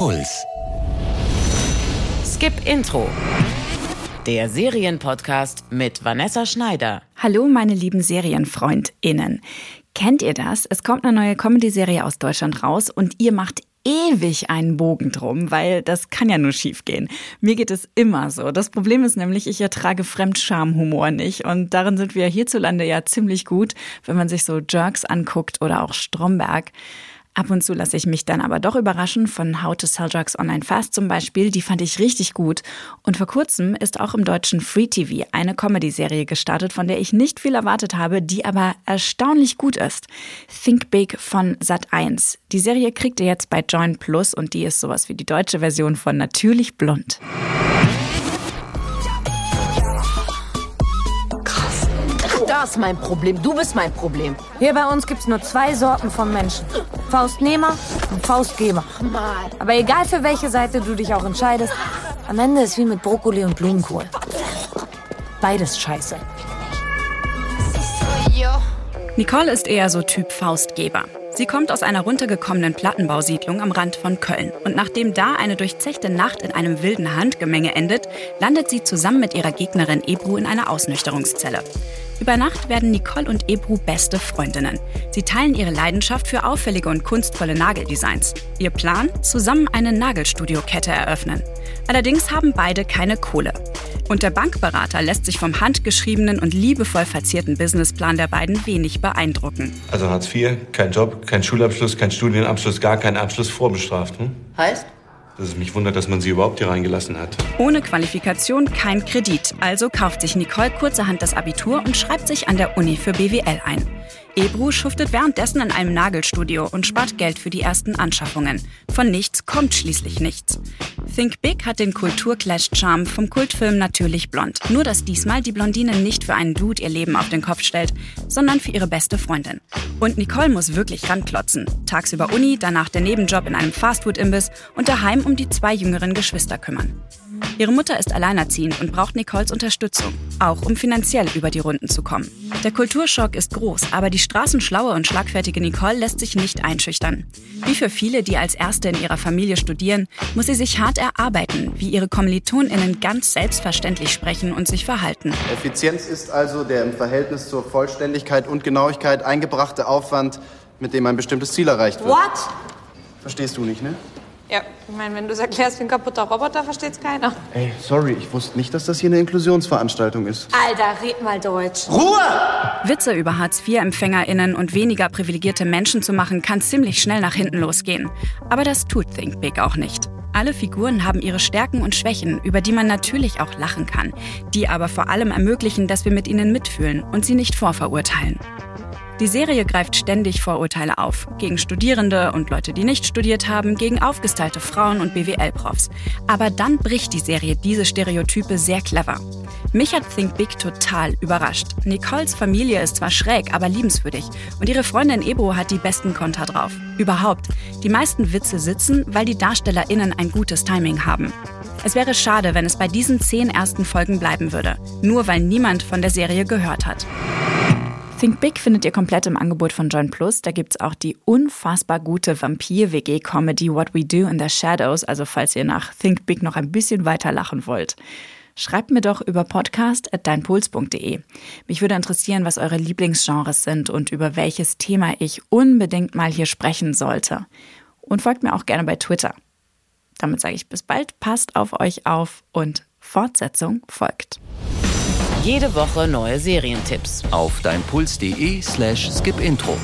Puls. Skip Intro. Der Serienpodcast mit Vanessa Schneider. Hallo, meine lieben SerienfreundInnen. Kennt ihr das? Es kommt eine neue Comedy-Serie aus Deutschland raus und ihr macht ewig einen Bogen drum, weil das kann ja nur schiefgehen. Mir geht es immer so. Das Problem ist nämlich, ich ertrage Fremdschamhumor nicht und darin sind wir hierzulande ja ziemlich gut, wenn man sich so Jerks anguckt oder auch Stromberg. Ab und zu lasse ich mich dann aber doch überraschen von How to Sell Drugs Online Fast zum Beispiel. Die fand ich richtig gut. Und vor kurzem ist auch im deutschen Free TV eine Comedy-Serie gestartet, von der ich nicht viel erwartet habe, die aber erstaunlich gut ist. Think Big von Sat1. Die Serie kriegt ihr jetzt bei Join Plus und die ist sowas wie die deutsche Version von Natürlich Blond. Das ist mein Problem. Du bist mein Problem. Hier bei uns gibt's nur zwei Sorten von Menschen. Faustnehmer und Faustgeber. Aber egal für welche Seite du dich auch entscheidest, am Ende ist wie mit Brokkoli und Blumenkohl. Beides scheiße. Nicole ist eher so Typ Faustgeber. Sie kommt aus einer runtergekommenen Plattenbausiedlung am Rand von Köln. Und nachdem da eine durchzechte Nacht in einem wilden Handgemenge endet, landet sie zusammen mit ihrer Gegnerin Ebru in einer Ausnüchterungszelle. Über Nacht werden Nicole und Ebru beste Freundinnen. Sie teilen ihre Leidenschaft für auffällige und kunstvolle Nageldesigns. Ihr Plan? Zusammen eine Nagelstudiokette eröffnen. Allerdings haben beide keine Kohle. Und der Bankberater lässt sich vom handgeschriebenen und liebevoll verzierten Businessplan der beiden wenig beeindrucken. Also Hartz IV, kein Job, kein Schulabschluss, kein Studienabschluss, gar kein Abschluss vorbestraft. Hm? Heißt? Dass es mich wundert, dass man sie überhaupt hier reingelassen hat. Ohne Qualifikation kein Kredit. Also kauft sich Nicole kurzerhand das Abitur und schreibt sich an der Uni für BWL ein. Ebru schuftet währenddessen in einem Nagelstudio und spart Geld für die ersten Anschaffungen. Von nichts kommt schließlich nichts. Think Big hat den Kulturclash-Charme vom Kultfilm Natürlich Blond. Nur, dass diesmal die Blondine nicht für einen Dude ihr Leben auf den Kopf stellt, sondern für ihre beste Freundin. Und Nicole muss wirklich ranklotzen. Tagsüber Uni, danach der Nebenjob in einem Fastfood-Imbiss und daheim um die zwei jüngeren Geschwister kümmern. Ihre Mutter ist alleinerziehend und braucht Nicoles Unterstützung, auch um finanziell über die Runden zu kommen. Der Kulturschock ist groß, aber die straßenschlaue und schlagfertige Nicole lässt sich nicht einschüchtern. Wie für viele, die als Erste in ihrer Familie studieren, muss sie sich hart erarbeiten, wie ihre KommilitonInnen ganz selbstverständlich sprechen und sich verhalten. Effizienz ist also der im Verhältnis zur Vollständigkeit und Genauigkeit eingebrachte Aufwand, mit dem ein bestimmtes Ziel erreicht wird. What? Verstehst du nicht, ne? Ja, ich meine, wenn du es erklärst wie ein kaputter Roboter, versteht's keiner. Ey, sorry, ich wusste nicht, dass das hier eine Inklusionsveranstaltung ist. Alter, red mal Deutsch. Ruhe! Witze über Hartz-IV-EmpfängerInnen und weniger privilegierte Menschen zu machen, kann ziemlich schnell nach hinten losgehen. Aber das tut Think Big auch nicht. Alle Figuren haben ihre Stärken und Schwächen, über die man natürlich auch lachen kann, die aber vor allem ermöglichen, dass wir mit ihnen mitfühlen und sie nicht vorverurteilen. Die Serie greift ständig Vorurteile auf. Gegen Studierende und Leute, die nicht studiert haben, gegen aufgestylte Frauen und BWL-Profs. Aber dann bricht die Serie diese Stereotype sehr clever. Mich hat Think Big total überrascht. Nicoles Familie ist zwar schräg, aber liebenswürdig. Und ihre Freundin Ebro hat die besten Konter drauf. Überhaupt. Die meisten Witze sitzen, weil die DarstellerInnen ein gutes Timing haben. Es wäre schade, wenn es bei diesen zehn ersten Folgen bleiben würde. Nur weil niemand von der Serie gehört hat. Think Big findet ihr komplett im Angebot von John Plus. Da gibt's auch die unfassbar gute Vampir-WG-Comedy What We Do in the Shadows. Also falls ihr nach Think Big noch ein bisschen weiter lachen wollt. Schreibt mir doch über podcast.deinpuls.de. Mich würde interessieren, was eure Lieblingsgenres sind und über welches Thema ich unbedingt mal hier sprechen sollte. Und folgt mir auch gerne bei Twitter. Damit sage ich bis bald, passt auf euch auf und Fortsetzung folgt. Jede Woche neue Serientipps. Auf deinpuls.de slash skipintro.